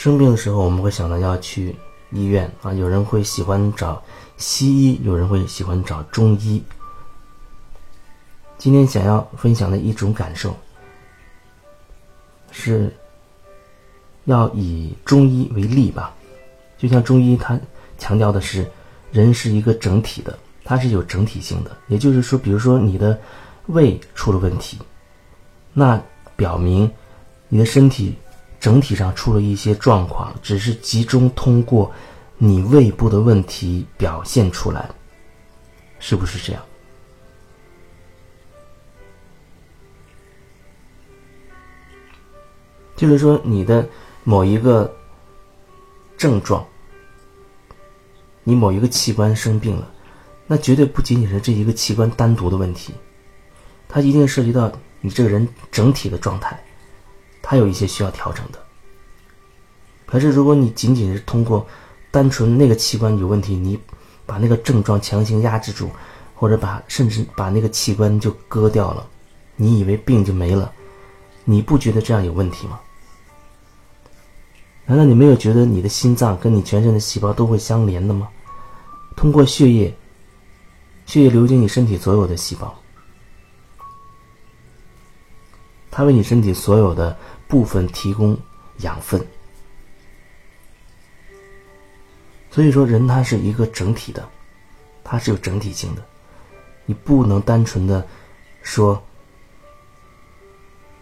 生病的时候，我们会想到要去医院啊，有人会喜欢找西医，有人会喜欢找中医。今天想要分享的一种感受，是要以中医为例吧。就像中医，它强调的是人是一个整体的，它是有整体性的。也就是说，比如说你的胃出了问题，那表明你的身体。整体上出了一些状况，只是集中通过你胃部的问题表现出来，是不是这样？就是说，你的某一个症状，你某一个器官生病了，那绝对不仅仅是这一个器官单独的问题，它一定涉及到你这个人整体的状态。它有一些需要调整的。可是，如果你仅仅是通过单纯那个器官有问题，你把那个症状强行压制住，或者把甚至把那个器官就割掉了，你以为病就没了？你不觉得这样有问题吗？难道你没有觉得你的心脏跟你全身的细胞都会相连的吗？通过血液，血液流经你身体所有的细胞，它为你身体所有的。部分提供养分，所以说人他是一个整体的，他是有整体性的，你不能单纯的说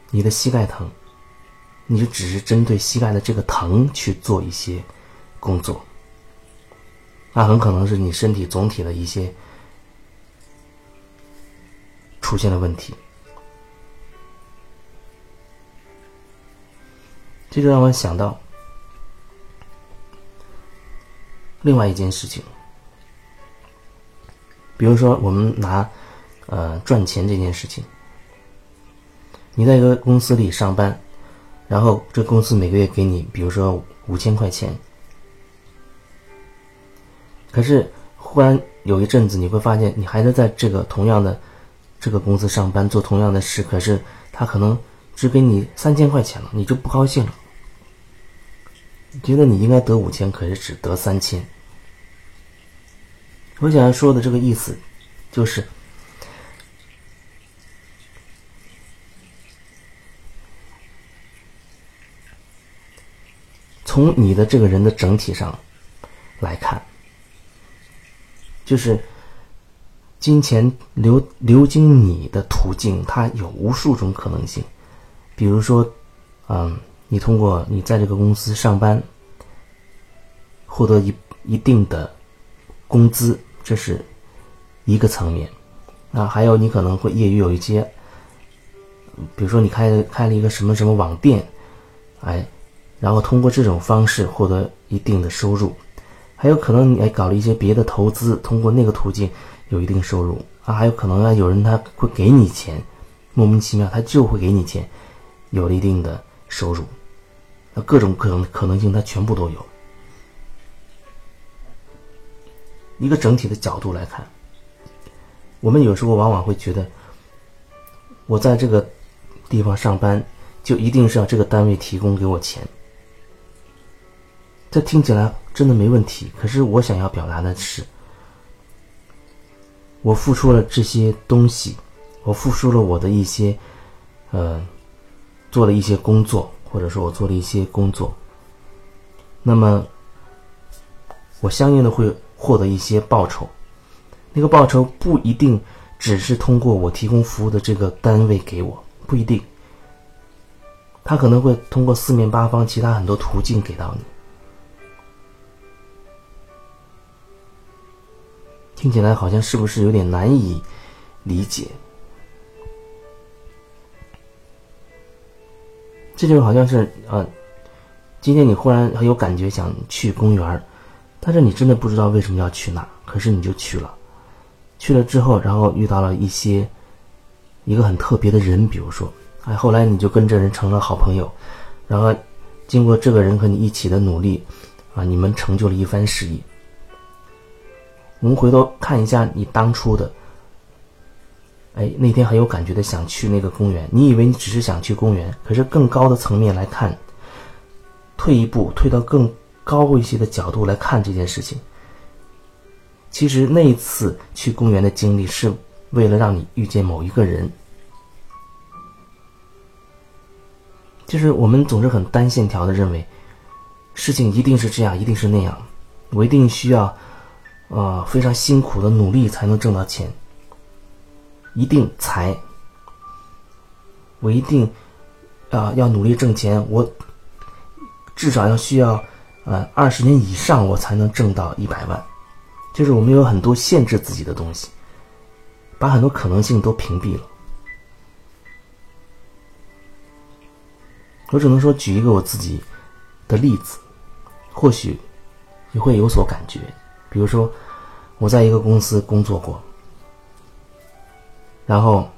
你的膝盖疼，你就只是针对膝盖的这个疼去做一些工作，那很可能是你身体总体的一些出现了问题。这就让我想到另外一件事情，比如说我们拿呃赚钱这件事情，你在一个公司里上班，然后这公司每个月给你，比如说五千块钱，可是忽然有一阵子你会发现，你还是在这个同样的这个公司上班做同样的事，可是他可能。只给你三千块钱了，你就不高兴了。觉得你应该得五千，可是只得三千。我想要说的这个意思，就是从你的这个人的整体上来看，就是金钱流流经你的途径，它有无数种可能性。比如说，嗯，你通过你在这个公司上班，获得一一定的工资，这是一个层面。啊，还有你可能会业余有一些，比如说你开开了一个什么什么网店，哎，然后通过这种方式获得一定的收入。还有可能你还搞了一些别的投资，通过那个途径有一定收入。啊，还有可能啊，有人他会给你钱，莫名其妙他就会给你钱。有了一定的收入，各种可能可能性，它全部都有。一个整体的角度来看，我们有时候往往会觉得，我在这个地方上班，就一定是要这个单位提供给我钱。这听起来真的没问题，可是我想要表达的是，我付出了这些东西，我付出了我的一些，呃。做了一些工作，或者说我做了一些工作，那么我相应的会获得一些报酬。那个报酬不一定只是通过我提供服务的这个单位给我，不一定，他可能会通过四面八方其他很多途径给到你。听起来好像是不是有点难以理解？这就好像是呃，今天你忽然很有感觉想去公园但是你真的不知道为什么要去那，可是你就去了。去了之后，然后遇到了一些一个很特别的人，比如说，哎，后来你就跟这人成了好朋友，然后经过这个人和你一起的努力，啊，你们成就了一番事业。我们回头看一下你当初的。哎，那天很有感觉的想去那个公园。你以为你只是想去公园，可是更高的层面来看，退一步，退到更高一些的角度来看这件事情。其实那一次去公园的经历，是为了让你遇见某一个人。就是我们总是很单线条的认为，事情一定是这样，一定是那样，我一定需要，呃，非常辛苦的努力才能挣到钱，一定才，我一定，啊，要努力挣钱，我至少要需要，呃，二十年以上我才能挣到一百万，就是我们有很多限制自己的东西，把很多可能性都屏蔽了。我只能说举一个我自己的例子，或许你会有所感觉。比如说，我在一个公司工作过，然后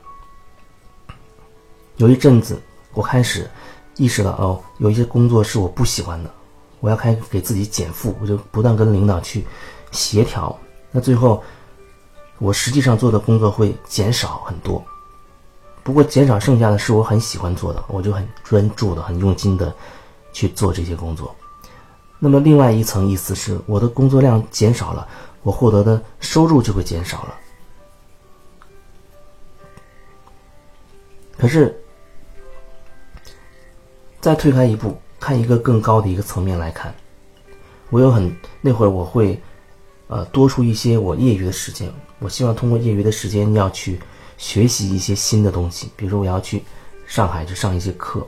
有一阵子，我开始意识到，哦，有一些工作是我不喜欢的，我要开始给自己减负，我就不断跟领导去协调。那最后，我实际上做的工作会减少很多。不过减少剩下的是我很喜欢做的，我就很专注的、很用心的去做这些工作。那么另外一层意思是，我的工作量减少了，我获得的收入就会减少了。可是，再退开一步，看一个更高的一个层面来看，我有很那会儿我会，呃，多出一些我业余的时间。我希望通过业余的时间要去。学习一些新的东西，比如说我要去上海去上一些课，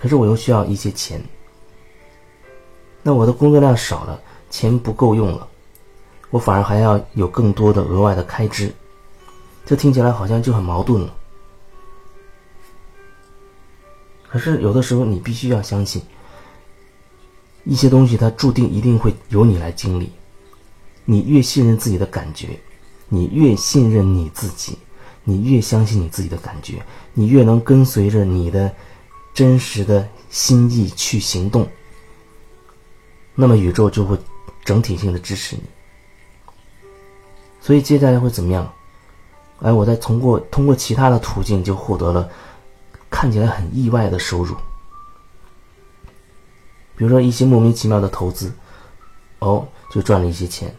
可是我又需要一些钱，那我的工作量少了，钱不够用了，我反而还要有更多的额外的开支，这听起来好像就很矛盾了。可是有的时候你必须要相信，一些东西它注定一定会由你来经历，你越信任自己的感觉。你越信任你自己，你越相信你自己的感觉，你越能跟随着你的真实的心意去行动，那么宇宙就会整体性的支持你。所以接下来会怎么样？哎，我再通过通过其他的途径就获得了看起来很意外的收入，比如说一些莫名其妙的投资，哦，就赚了一些钱。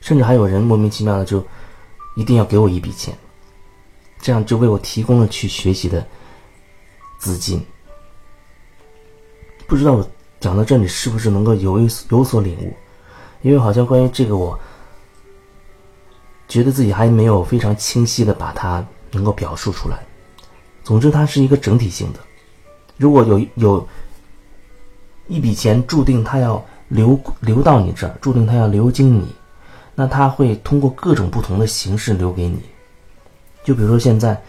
甚至还有人莫名其妙的就一定要给我一笔钱，这样就为我提供了去学习的资金。不知道我讲到这里是不是能够有一有所领悟？因为好像关于这个，我觉得自己还没有非常清晰的把它能够表述出来。总之，它是一个整体性的。如果有有一笔钱注定它要流流到你这儿，注定它要流经你。那他会通过各种不同的形式留给你，就比如说现在，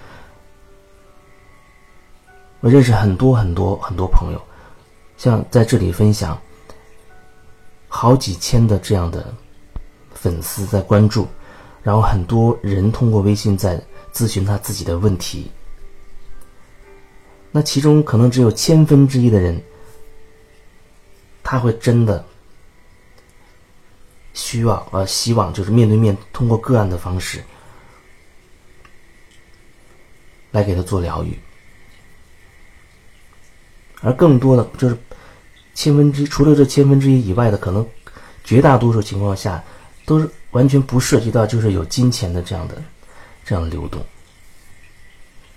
我认识很多很多很多朋友，像在这里分享，好几千的这样的粉丝在关注，然后很多人通过微信在咨询他自己的问题，那其中可能只有千分之一的人，他会真的。需要呃，希望就是面对面通过个案的方式来给他做疗愈，而更多的就是千分之除了这千分之一以外的，可能绝大多数情况下都是完全不涉及到就是有金钱的这样的这样的流动。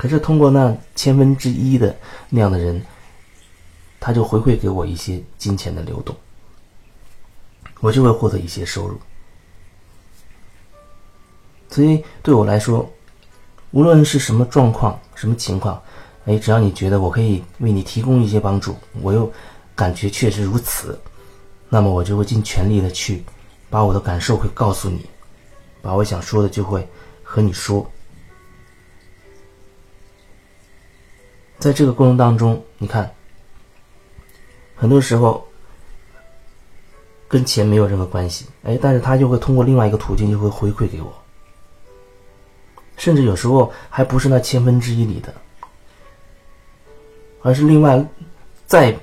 可是通过那千分之一的那样的人，他就回馈给我一些金钱的流动。我就会获得一些收入，所以对我来说，无论是什么状况、什么情况，哎，只要你觉得我可以为你提供一些帮助，我又感觉确实如此，那么我就会尽全力的去把我的感受会告诉你，把我想说的就会和你说。在这个过程当中，你看，很多时候。跟钱没有任何关系，哎，但是他就会通过另外一个途径就会回馈给我，甚至有时候还不是那千分之一里的，而是另外再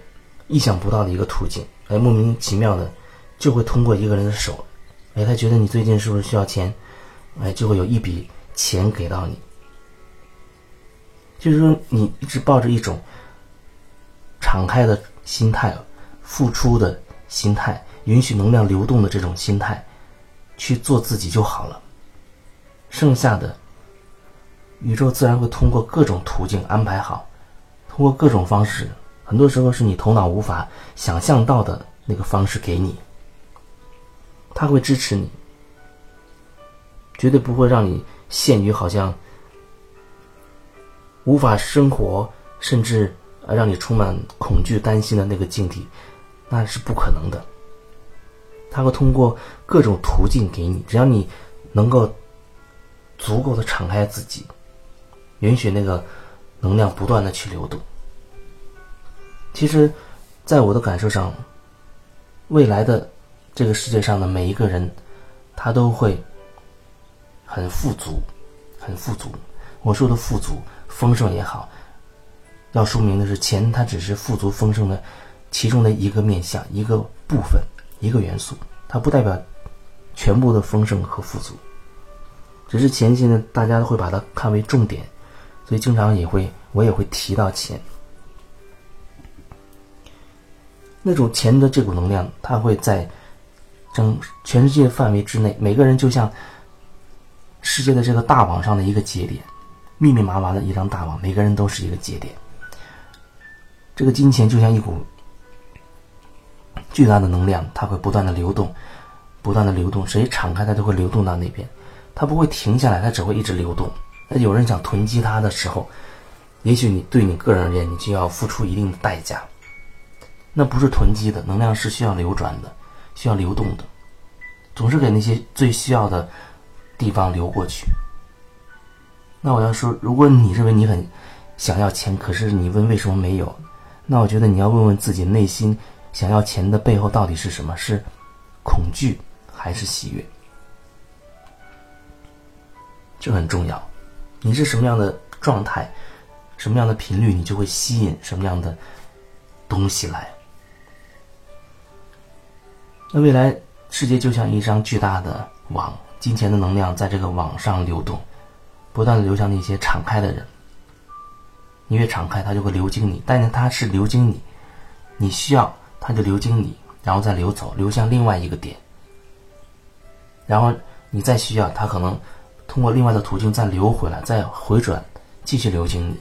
意想不到的一个途径，哎，莫名其妙的就会通过一个人的手，哎，他觉得你最近是不是需要钱，哎，就会有一笔钱给到你，就是说你一直抱着一种敞开的心态、付出的心态、允许能量流动的这种心态去做自己就好了。剩下的，宇宙自然会通过各种途径安排好，通过各种方式，很多时候是你头脑无法想象到的那个方式给你。他会支持你，绝对不会让你陷于好像无法生活，甚至让你充满恐惧、担心的那个境地，那是不可能的。他会通过各种途径给你，只要你能够足够的敞开自己，允许那个能量不断的去流动。其实，在我的感受上，未来的。这个世界上的每一个人，他都会很富足，很富足。我说的富足、丰盛也好，要说明的是，钱它只是富足丰盛的其中的一个面相、一个部分、一个元素，它不代表全部的丰盛和富足。只是前期呢，大家都会把它看为重点，所以经常也会我也会提到钱。那种钱的这股能量，它会在。整全世界范围之内，每个人就像世界的这个大网上的一个节点，密密麻麻的一张大网，每个人都是一个节点。这个金钱就像一股巨大的能量，它会不断的流动，不断的流动，谁敞开它就会流动到那边，它不会停下来，它只会一直流动。那有人想囤积它的时候，也许你对你个人而言，你就要付出一定的代价。那不是囤积的能量，是需要流转的。需要流动的，总是给那些最需要的地方流过去。那我要说，如果你认为你很想要钱，可是你问为什么没有，那我觉得你要问问自己内心想要钱的背后到底是什么？是恐惧还是喜悦？这很重要。你是什么样的状态，什么样的频率，你就会吸引什么样的东西来。那未来世界就像一张巨大的网，金钱的能量在这个网上流动，不断的流向那些敞开的人。你越敞开，它就会流经你；但是它是流经你，你需要它就流经你，然后再流走，流向另外一个点。然后你再需要它，可能通过另外的途径再流回来，再回转，继续流经你。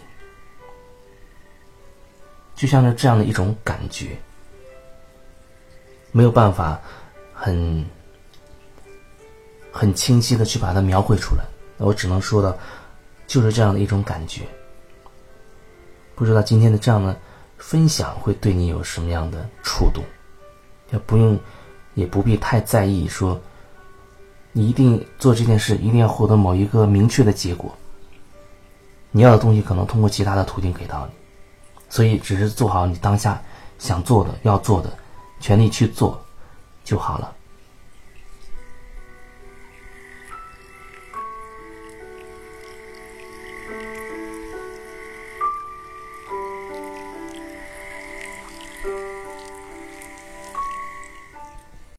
就像是这样的一种感觉。没有办法很很清晰的去把它描绘出来，我只能说的，就是这样的一种感觉。不知道今天的这样的分享会对你有什么样的触动？也不用，也不必太在意说，你一定做这件事一定要获得某一个明确的结果。你要的东西可能通过其他的途径给到你，所以只是做好你当下想做的、要做的。全力去做就好了。